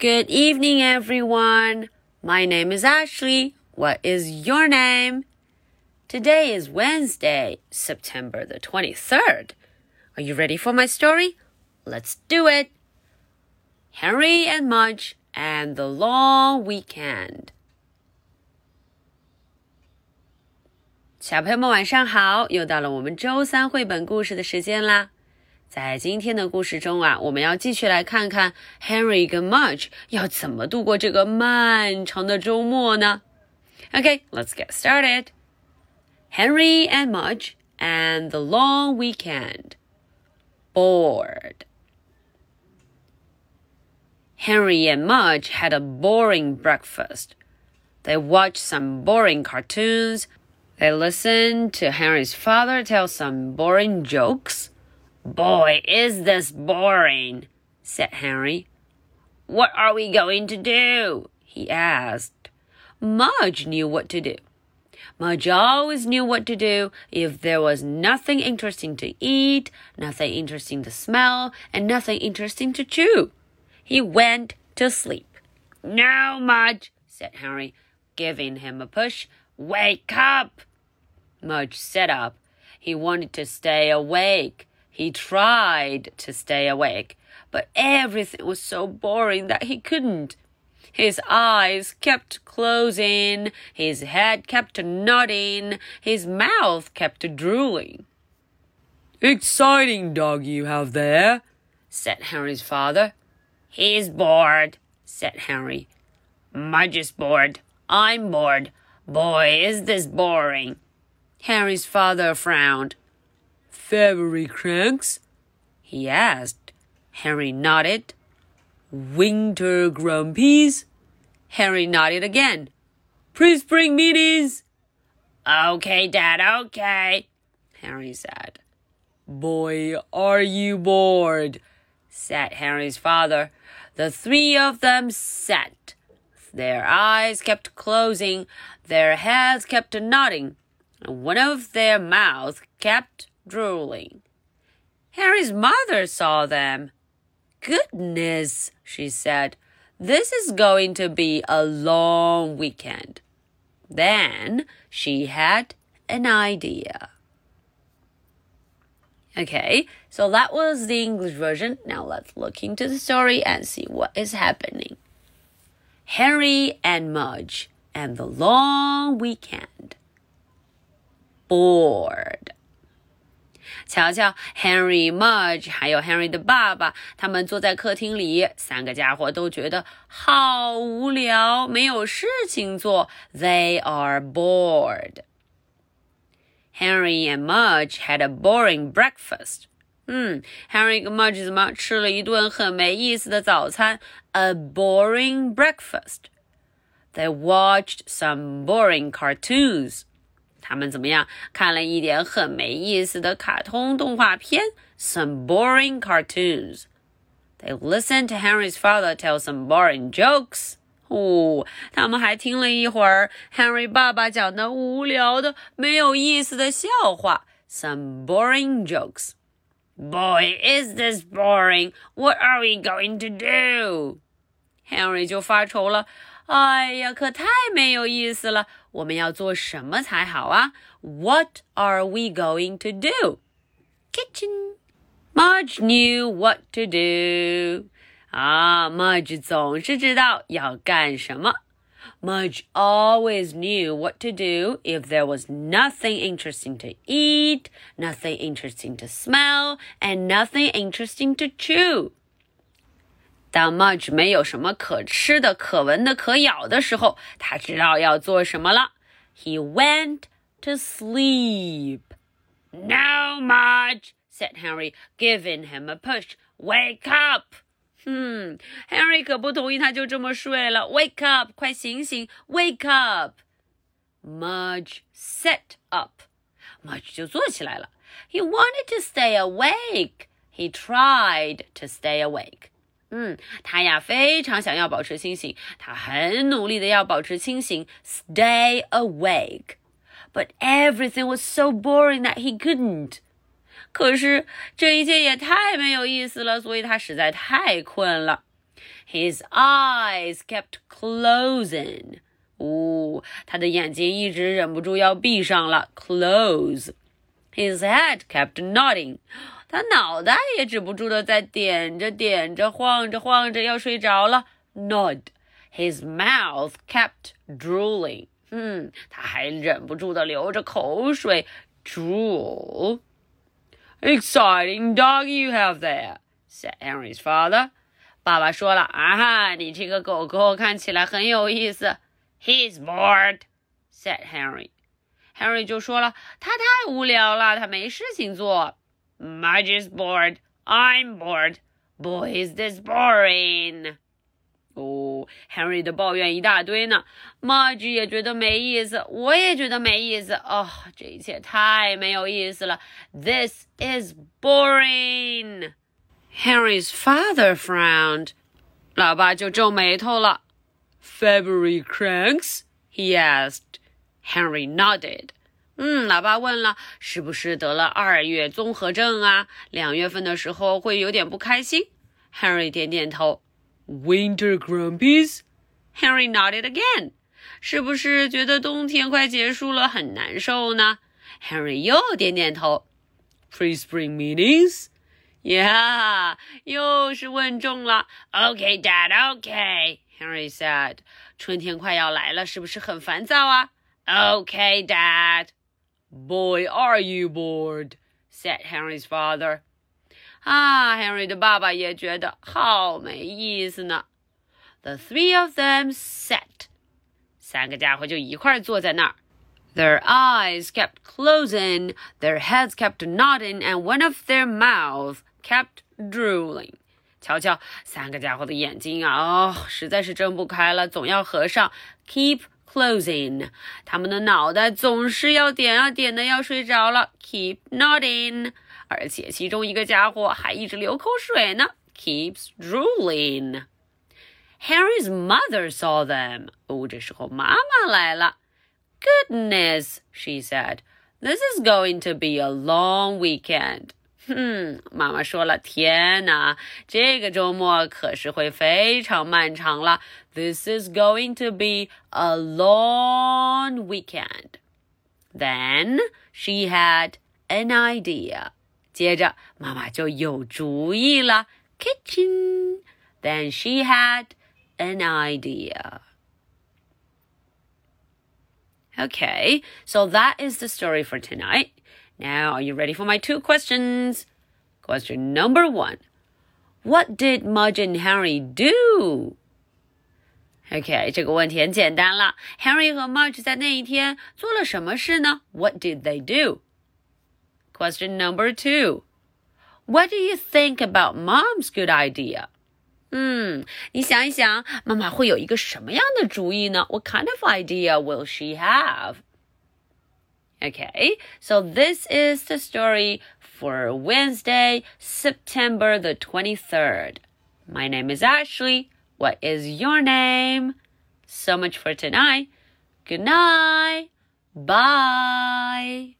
Good evening, everyone. My name is Ashley. What is your name? Today is Wednesday, September the 23rd. Are you ready for my story? Let's do it. Henry and Mudge and the Long Weekend. 小朋友们晚上好，又到了我们周三绘本故事的时间啦。 在今天的故事中啊，我们要继续来看看 Henry 跟 Mudge 要怎么度过这个漫长的周末呢？Okay，let's get started. Henry and Mudge and the long weekend. Bored. Henry and Mudge had a boring breakfast. They watched some boring cartoons. They listened to Henry's father tell some boring jokes. Boy, is this boring, said Henry. What are we going to do? he asked. Mudge knew what to do. Mudge always knew what to do if there was nothing interesting to eat, nothing interesting to smell, and nothing interesting to chew. He went to sleep. Now, Mudge, said Henry, giving him a push. Wake up! Mudge sat up. He wanted to stay awake. He tried to stay awake, but everything was so boring that he couldn't. His eyes kept closing, his head kept nodding, his mouth kept drooling. Exciting dog you have there, said Henry's father. He's bored, said Henry. Mudge is bored. I'm bored. Boy, is this boring. Henry's father frowned. February cranks? he asked. Henry nodded. Winter grumpies? Henry nodded again. Pre-spring meetings? Okay, Dad, okay, Henry said. Boy, are you bored, said Henry's father. The three of them sat. Their eyes kept closing, their heads kept nodding, and one of their mouths kept drooling. Harry's mother saw them. Goodness, she said, this is going to be a long weekend. Then she had an idea. Okay, so that was the English version. Now let's look into the story and see what is happening. Harry and Mudge and the long weekend. Bored. 瞧瞧，Henry、Mudge 还有 Henry 的爸爸，他们坐在客厅里，三个家伙都觉得好无聊，没有事情做。They are bored. Henry and Mudge had a boring breakfast. 嗯，Henry 跟 Mudge 怎么吃了一顿很没意思的早餐？A boring breakfast. They watched some boring cartoons. 他们怎么样？看了一点很没意思的卡通动画片，some boring cartoons. They listened to Henry's father tell some boring jokes. 哦，他们还听了一会儿 Henry 爸爸讲的无聊的、没有意思的笑话，some boring jokes. Boy, is this boring! What are we going to do? Henry 就发愁了。 哎呀，可太没有意思了！我们要做什么才好啊？What are we going to do? Kitchen. Mudge knew what to do. Ah, 啊，Mudge 总是知道要干什么。Mudge always knew what to do if there was nothing interesting to eat, nothing interesting to smell, and nothing interesting to chew. 当 Mudge 没有什么可吃的、可闻的、可咬的时候，他知道要做什么了。He went to sleep. Now Mudge, said Henry, giving him a push. Wake up. Hmm. 嗯，Henry 可不同意，他就这么睡了。Wake up，快醒醒！Wake up。Mudge sat up. Mudge 就坐起来了。He wanted to stay awake. He tried to stay awake. 嗯，他呀非常想要保持清醒，他很努力的要保持清醒，stay awake。But everything was so boring that he couldn't。可是这一切也太没有意思了，所以他实在太困了。 His eyes kept closing. 哦，他的眼睛一直忍不住要闭上了，close。His head kept nodding， 他脑袋也止不住的在点着点着，晃着晃着，要睡着了，nod。His mouth kept drooling，嗯，他还忍不住的流着口水，drool。Exciting dog you have there, said Henry's father. 爸爸说了啊哈，你这个狗狗看起来很有意思。He's bored, said Henry. Henry 就说了，他太无聊了，他没事情做。 Mudge is bored. I'm bored. Boy, is this boring. 哦，Henry 的抱怨一大堆呢，Mudge 也觉得没意思，我也觉得没意思哦，这一切太没有意思了。This is boring. Henry's father frowned. 老爸就皱眉头了。February cranks? He asked. Henry nodded. 嗯，老爸问了，是不是得了二月综合症啊？两月份的时候会有点不开心。Henry 点点头。Winter grumpies? Henry nodded again. 是不是觉得冬天快结束了，很难受呢？Henry 又点点头。Pre-spring meetings? Yeah，又是问中了。Okay, Dad. Okay. Henry said. 春天快要来了，是不是很烦躁啊？Okay, Dad. Boy, are you bored? said Henry's father. 啊，Henry 的爸爸也觉得好没意思呢。The three of them sat. 三个家伙就一块坐在那儿。Their eyes kept closing, their heads kept nodding, and one of their mouths kept drooling. 瞧瞧，三个家伙的眼睛啊，哦，实在是睁不开了，总要合上。Keep closing，他们的脑袋总是要点啊点的，要睡着了。Keep nodding，而且其中一个家伙还一直流口水呢。Keeps drooling。Harry's mother saw them。哦，这时候妈妈来了。Goodness，she said，this is going to be a long weekend。 哼，妈妈说了，天哪，这个周末可是会非常漫长了。This is going to be a long weekend. Then she had an idea. 接着，妈妈就有主意了。Kitchen. Then she had an idea. Okay, so that is the story for tonight. Now, are you ready for my two questions? Question number one What did Mudge and Henry do? OK，这个问题很简单了。Henry 和 Mudge 在那一天做了什么事呢？What did they do? Question number two. What do you think about Mom's good idea? 嗯，你想一想，妈妈会有一个什么样的主意呢？What kind of idea will she have? Okay, so this is the story for Wednesday, September the 23rd. My name is Ashley. What is your name? So much for tonight. Good night. Bye.